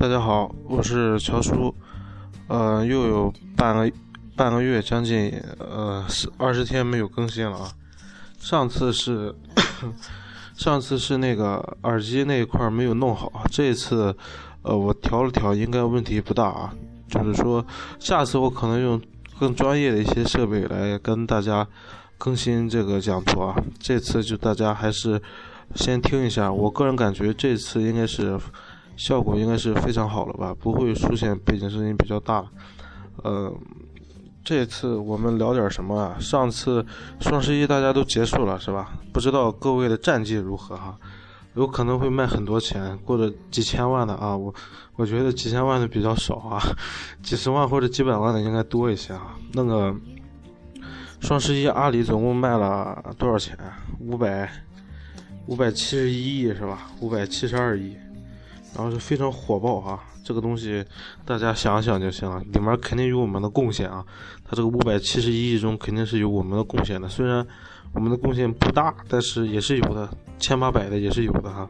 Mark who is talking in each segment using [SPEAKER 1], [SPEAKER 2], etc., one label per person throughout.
[SPEAKER 1] 大家好，我是乔叔，呃，又有半个半个月，将近呃二十天没有更新了啊。上次是 上次是那个耳机那一块没有弄好，这一次呃我调了调，应该问题不大啊。就是说，下次我可能用更专业的一些设备来跟大家更新这个讲座啊。这次就大家还是。先听一下，我个人感觉这次应该是效果应该是非常好了吧，不会出现背景声音比较大。呃，这次我们聊点什么啊？上次双十一大家都结束了是吧？不知道各位的战绩如何哈？有可能会卖很多钱，或者几千万的啊。我我觉得几千万的比较少啊，几十万或者几百万的应该多一些啊。那个双十一阿里总共卖了多少钱？五百。五百七十一亿是吧？五百七十二亿，然后是非常火爆啊！这个东西大家想想就行了，里面肯定有我们的贡献啊！它这个五百七十一亿中肯定是有我们的贡献的，虽然我们的贡献不大，但是也是有的，千八百的也是有的哈。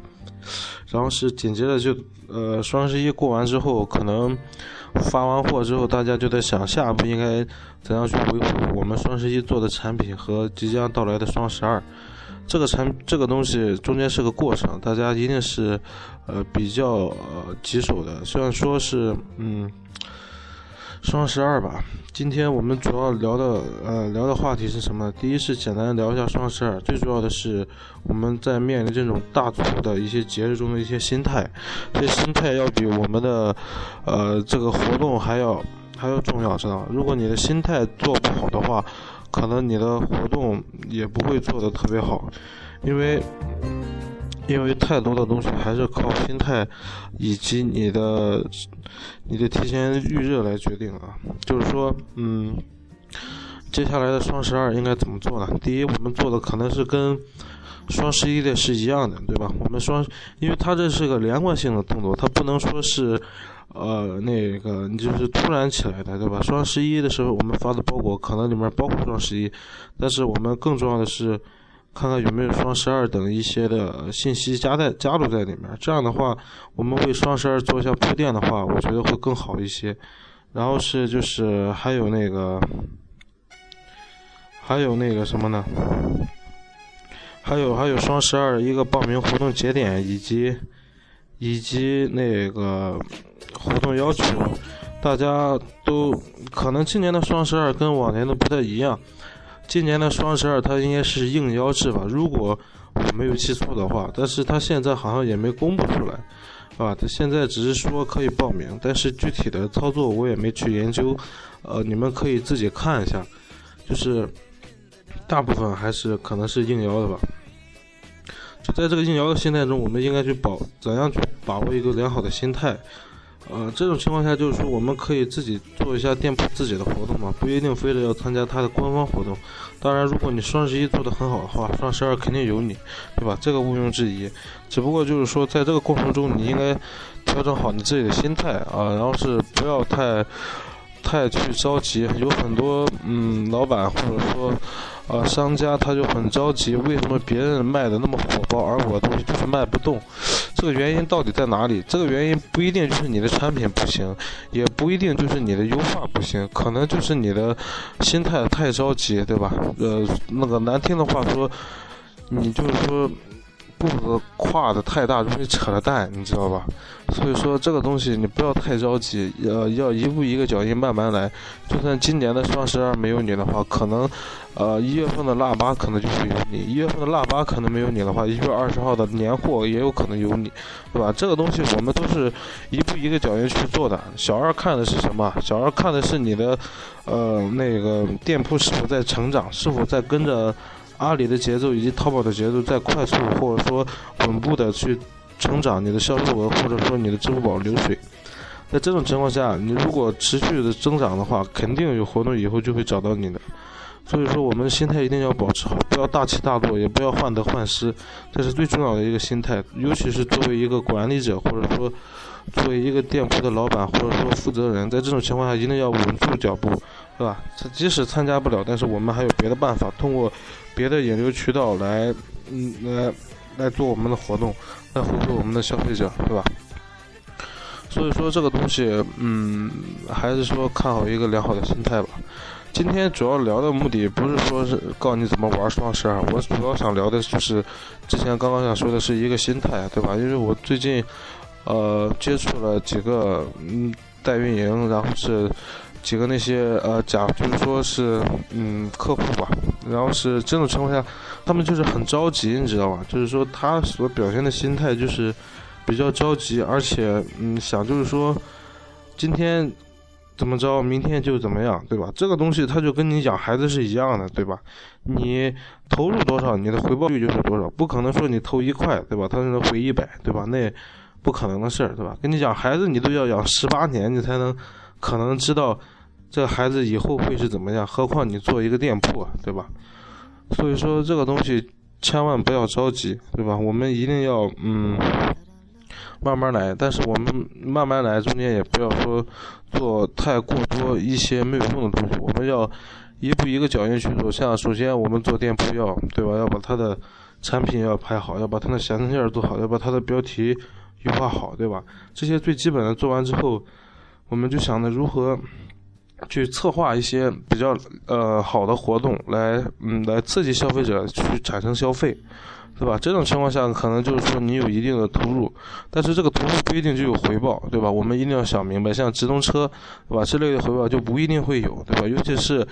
[SPEAKER 1] 然后是紧接着就呃双十一过完之后，可能发完货之后，大家就在想下一步应该怎样去维护我们双十一做的产品和即将到来的双十二。这个产这个东西中间是个过程，大家一定是，呃，比较呃棘手的。虽然说是嗯，双十二吧。今天我们主要聊的呃聊的话题是什么？第一是简单聊一下双十二，最主要的是我们在面临这种大促的一些节日中的一些心态，这心态要比我们的呃这个活动还要还要重要，知道吗？如果你的心态做不好的话。可能你的活动也不会做得特别好，因为因为太多的东西还是靠心态以及你的你的提前预热来决定啊。就是说，嗯，接下来的双十二应该怎么做呢？第一，我们做的可能是跟双十一的是一样的，对吧？我们双，因为它这是个连贯性的动作，它不能说是。呃，那个你就是突然起来的，对吧？双十一的时候我们发的包裹可能里面包括双十一，但是我们更重要的是看看有没有双十二等一些的信息加在加入在里面。这样的话，我们为双十二做一下铺垫的话，我觉得会更好一些。然后是就是还有那个还有那个什么呢？还有还有双十二一个报名活动节点以及。以及那个活动要求，大家都可能今年的双十二跟往年的不太一样。今年的双十二它应该是应邀制吧，如果我没有记错的话。但是它现在好像也没公布出来，啊，它现在只是说可以报名，但是具体的操作我也没去研究。呃，你们可以自己看一下，就是大部分还是可能是应邀的吧。在这个应邀的心态中，我们应该去保怎样去把握一个良好的心态。呃，这种情况下就是说，我们可以自己做一下店铺自己的活动嘛，不一定非得要参加它的官方活动。当然，如果你双十一做的很好的话，双十二肯定有你，对吧？这个毋庸置疑。只不过就是说，在这个过程中，你应该调整好你自己的心态啊，然后是不要太。太去着急，有很多嗯老板或者说呃商家他就很着急，为什么别人卖的那么火爆，而我的东西就是卖不动？这个原因到底在哪里？这个原因不一定就是你的产品不行，也不一定就是你的优化不行，可能就是你的心态太着急，对吧？呃，那个难听的话说，你就是说。步子跨的太大，容易扯了蛋，你知道吧？所以说这个东西你不要太着急，要要一步一个脚印慢慢来。就算今年的双十二没有你的话，可能，呃，一月份的腊八可能就会有你；一月份的腊八可能没有你的话，一月二十号的年货也有可能有你，对吧？这个东西我们都是一步一个脚印去做的。小二看的是什么？小二看的是你的，呃，那个店铺是否在成长，是否在跟着。阿里的节奏以及淘宝的节奏在快速或者说稳步的去成长你的销售额或者说你的支付宝流水，在这种情况下，你如果持续的增长的话，肯定有活动以后就会找到你的。所以说，我们心态一定要保持好，不要大起大落，也不要患得患失，这是最重要的一个心态。尤其是作为一个管理者，或者说作为一个店铺的老板或者说负责人，在这种情况下一定要稳住脚步，对吧？他即使参加不了，但是我们还有别的办法，通过。别的引流渠道来，嗯，来来做我们的活动，来回馈我们的消费者，对吧？所以说这个东西，嗯，还是说看好一个良好的心态吧。今天主要聊的目的不是说是告诉你怎么玩双十二，我主要想聊的就是之前刚刚想说的是一个心态，对吧？因为我最近呃接触了几个嗯代运营，然后是几个那些呃假，就是说是嗯客户吧，然后是这种情况下，他们就是很着急，你知道吧？就是说他所表现的心态就是比较着急，而且嗯想就是说今天。怎么着，明天就怎么样，对吧？这个东西它就跟你养孩子是一样的，对吧？你投入多少，你的回报率就是多少，不可能说你投一块，对吧？他能回一百，对吧？那不可能的事儿，对吧？跟你讲，孩子你都要养十八年，你才能可能知道这孩子以后会是怎么样，何况你做一个店铺，对吧？所以说这个东西千万不要着急，对吧？我们一定要嗯。慢慢来，但是我们慢慢来，中间也不要说做太过多一些没有用的东西。我们要一步一个脚印去做。像首先我们做店铺要对吧？要把它的产品要排好，要把它的详情页做好，要把它的标题优化好，对吧？这些最基本的做完之后，我们就想着如何去策划一些比较呃好的活动，来嗯来刺激消费者去产生消费。对吧？这种情况下，可能就是说你有一定的投入，但是这个投入不一定就有回报，对吧？我们一定要想明白，像直通车，对吧？之类的回报就不一定会有，对吧？尤其是，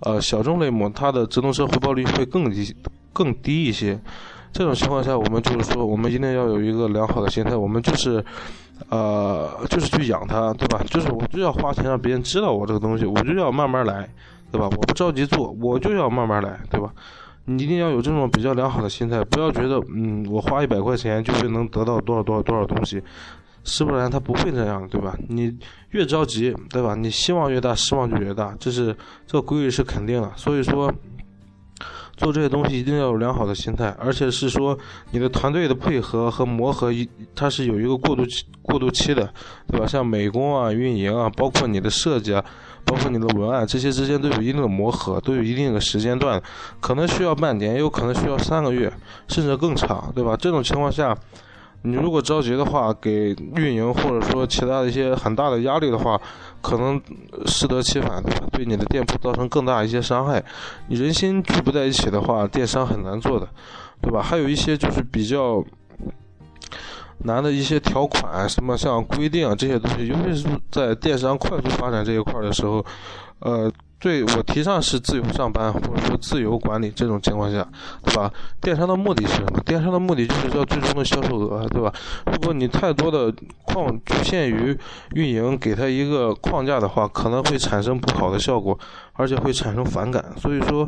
[SPEAKER 1] 呃，小众类目，它的直通车回报率会更低，更低一些。这种情况下，我们就是说，我们一定要有一个良好的心态，我们就是，呃，就是去养它，对吧？就是我就要花钱让别人知道我这个东西，我就要慢慢来，对吧？我不着急做，我就要慢慢来，对吧？你一定要有这种比较良好的心态，不要觉得，嗯，我花一百块钱就是能得到多少多少多少东西，是不然他不会这样，对吧？你越着急，对吧？你希望越大，失望就越大，这是这个规律是肯定的。所以说，做这些东西一定要有良好的心态，而且是说你的团队的配合和磨合，它是有一个过渡期过渡期的，对吧？像美工啊、运营啊，包括你的设计啊。包括你的文案，这些之间都有一定的磨合，都有一定的时间段，可能需要半年，也有可能需要三个月，甚至更长，对吧？这种情况下，你如果着急的话，给运营或者说其他的一些很大的压力的话，可能适得其反，对吧？对你的店铺造成更大一些伤害。你人心聚不在一起的话，电商很难做的，对吧？还有一些就是比较。难的一些条款，什么像规定这些东西，尤其是在电商快速发展这一块的时候，呃，对我提倡是自由上班或者说自由管理这种情况下，对吧？电商的目的是什么？电商的目的就是要最终的销售额，对吧？如果你太多的框局限于运营给他一个框架的话，可能会产生不好的效果，而且会产生反感。所以说，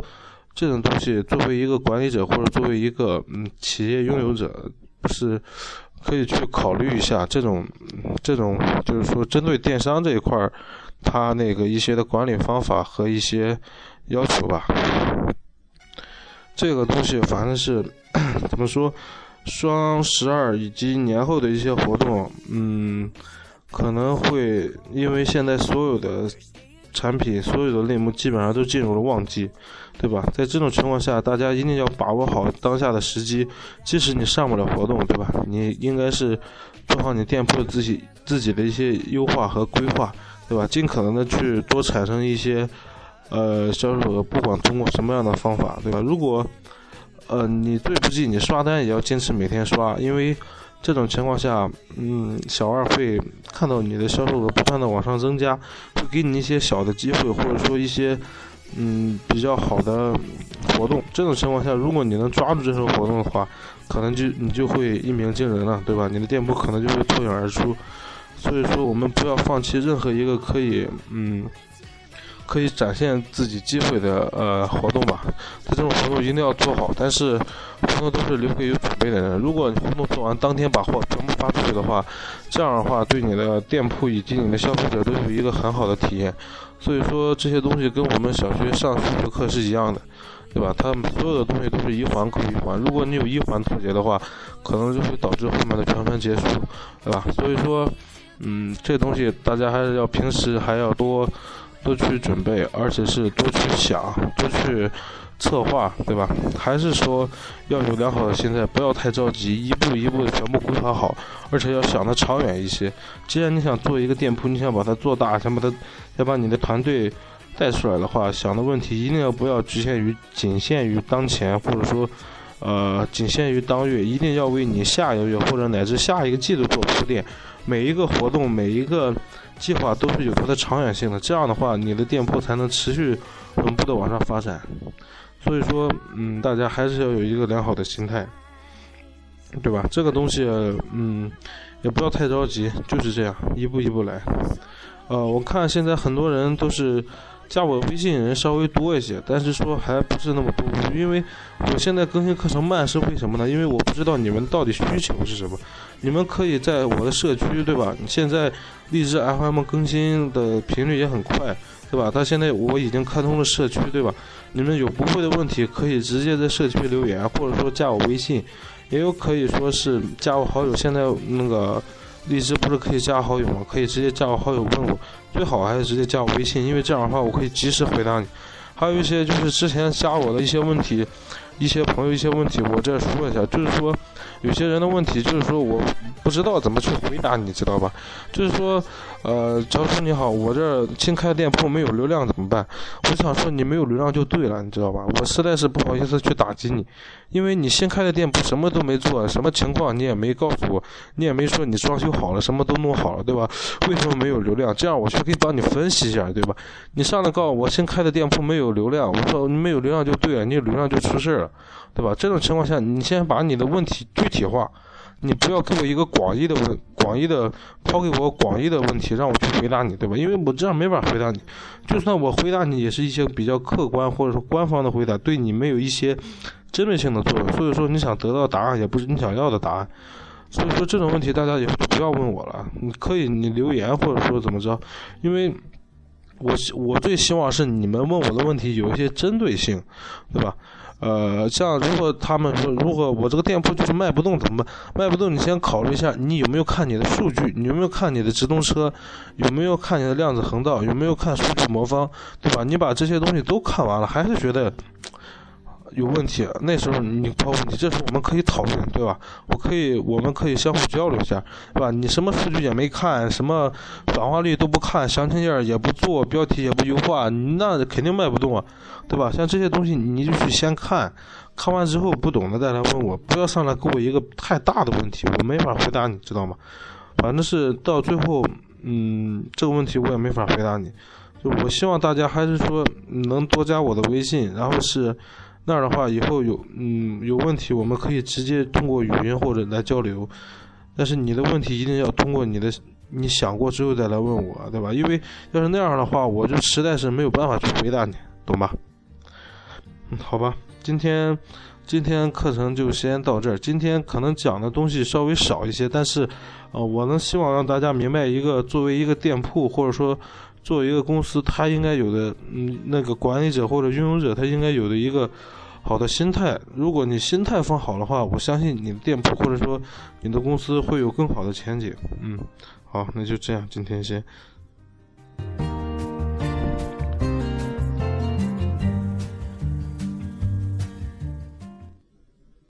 [SPEAKER 1] 这种东西作为一个管理者或者作为一个嗯企业拥有者，是。可以去考虑一下这种，这种就是说针对电商这一块儿，他那个一些的管理方法和一些要求吧。这个东西反正是 怎么说，双十二以及年后的一些活动，嗯，可能会因为现在所有的。产品所有的类目基本上都进入了旺季，对吧？在这种情况下，大家一定要把握好当下的时机。即使你上不了活动，对吧？你应该是做好你店铺自己自己的一些优化和规划，对吧？尽可能的去多产生一些呃销售额，不管通过什么样的方法，对吧？如果呃你最不济，你刷单也要坚持每天刷，因为。这种情况下，嗯，小二会看到你的销售额不断的往上增加，会给你一些小的机会，或者说一些嗯比较好的活动。这种情况下，如果你能抓住这种活动的话，可能就你就会一鸣惊人了，对吧？你的店铺可能就会脱颖而出。所以说，我们不要放弃任何一个可以嗯。可以展现自己机会的呃活动吧，这种活动一定要做好，但是活动都是留给有准备的人。如果你活动做完当天把货全部发出去的话，这样的话对你的店铺以及你的消费者都有一个很好的体验。所以说这些东西跟我们小学上数学课是一样的，对吧？它所有的东西都是一环扣一环，如果你有一环脱节的话，可能就会导致后面的全盘结束，对吧？所以说，嗯，这东西大家还是要平时还要多。多去准备，而且是多去想，多去策划，对吧？还是说要有良好的心态，不要太着急，一步一步的全部规划好，而且要想的长远一些。既然你想做一个店铺，你想把它做大，想把它，想把你的团队带出来的话，想的问题一定要不要局限于仅限于当前，或者说，呃，仅限于当月，一定要为你下一个月或者乃至下一个季度做铺垫。每一个活动，每一个计划都是有它的长远性的，这样的话，你的店铺才能持续稳步的往上发展。所以说，嗯，大家还是要有一个良好的心态，对吧？这个东西，嗯，也不要太着急，就是这样，一步一步来。呃，我看现在很多人都是加我微信人稍微多一些，但是说还不是那么多，因为我现在更新课程慢是为什么呢？因为我不知道你们到底需求是什么。你们可以在我的社区，对吧？现在荔枝 FM 更新的频率也很快。对吧？他现在我已经开通了社区，对吧？你们有不会的问题，可以直接在社区留言，或者说加我微信，也有可以说是加我好友。现在那个荔枝不是可以加好友吗？可以直接加我好友问我，最好还是直接加我微信，因为这样的话我可以及时回答你。还有一些就是之前加我的一些问题，一些朋友一些问题，我这说一下，就是说有些人的问题，就是说我不知道怎么去回答，你知道吧？就是说。呃，乔叔你好，我这新开的店铺没有流量怎么办？我想说你没有流量就对了，你知道吧？我实在是不好意思去打击你，因为你新开的店铺什么都没做，什么情况你也没告诉我，你也没说你装修好了，什么都弄好了，对吧？为什么没有流量？这样我就可以帮你分析一下，对吧？你上来告诉我新开的店铺没有流量，我说你没有流量就对了，你有流量就出事了，对吧？这种情况下，你先把你的问题具体化。你不要给我一个广义的问，广义的抛给我广义的问题，让我去回答你，对吧？因为我这样没法回答你。就算我回答你，也是一些比较客观或者说官方的回答，对你没有一些针对性的作用。所以说，你想得到答案，也不是你想要的答案。所以说，这种问题大家以后不要问我了。你可以你留言或者说怎么着，因为我我最希望是你们问我的问题有一些针对性，对吧？呃，像如果他们说，如果我这个店铺就是卖不动怎么办？卖不动，你先考虑一下，你有没有看你的数据？你有没有看你的直通车？有没有看你的量子横道？有没有看数据魔方？对吧？你把这些东西都看完了，还是觉得？有问题，那时候你抛问题，这时候我们可以讨论，对吧？我可以，我们可以相互交流一下，对吧？你什么数据也没看，什么转化率都不看，详情页也不做，标题也不优化，那肯定卖不动啊，对吧？像这些东西，你就去先看，看完之后不懂的再来问我，不要上来给我一个太大的问题，我没法回答你，知道吗？反正是到最后，嗯，这个问题我也没法回答你，就我希望大家还是说能多加我的微信，然后是。那样的话，以后有嗯有问题，我们可以直接通过语音或者来交流。但是你的问题一定要通过你的你想过之后再来问我，对吧？因为要是那样的话，我就实在是没有办法去回答你，懂吧？嗯，好吧，今天今天课程就先到这儿。今天可能讲的东西稍微少一些，但是呃，我能希望让大家明白一个作为一个店铺或者说。作为一个公司，他应该有的，嗯，那个管理者或者运营者，他应该有的一个好的心态。如果你心态放好的话，我相信你的店铺或者说你的公司会有更好的前景。嗯，好，那就这样，今天先。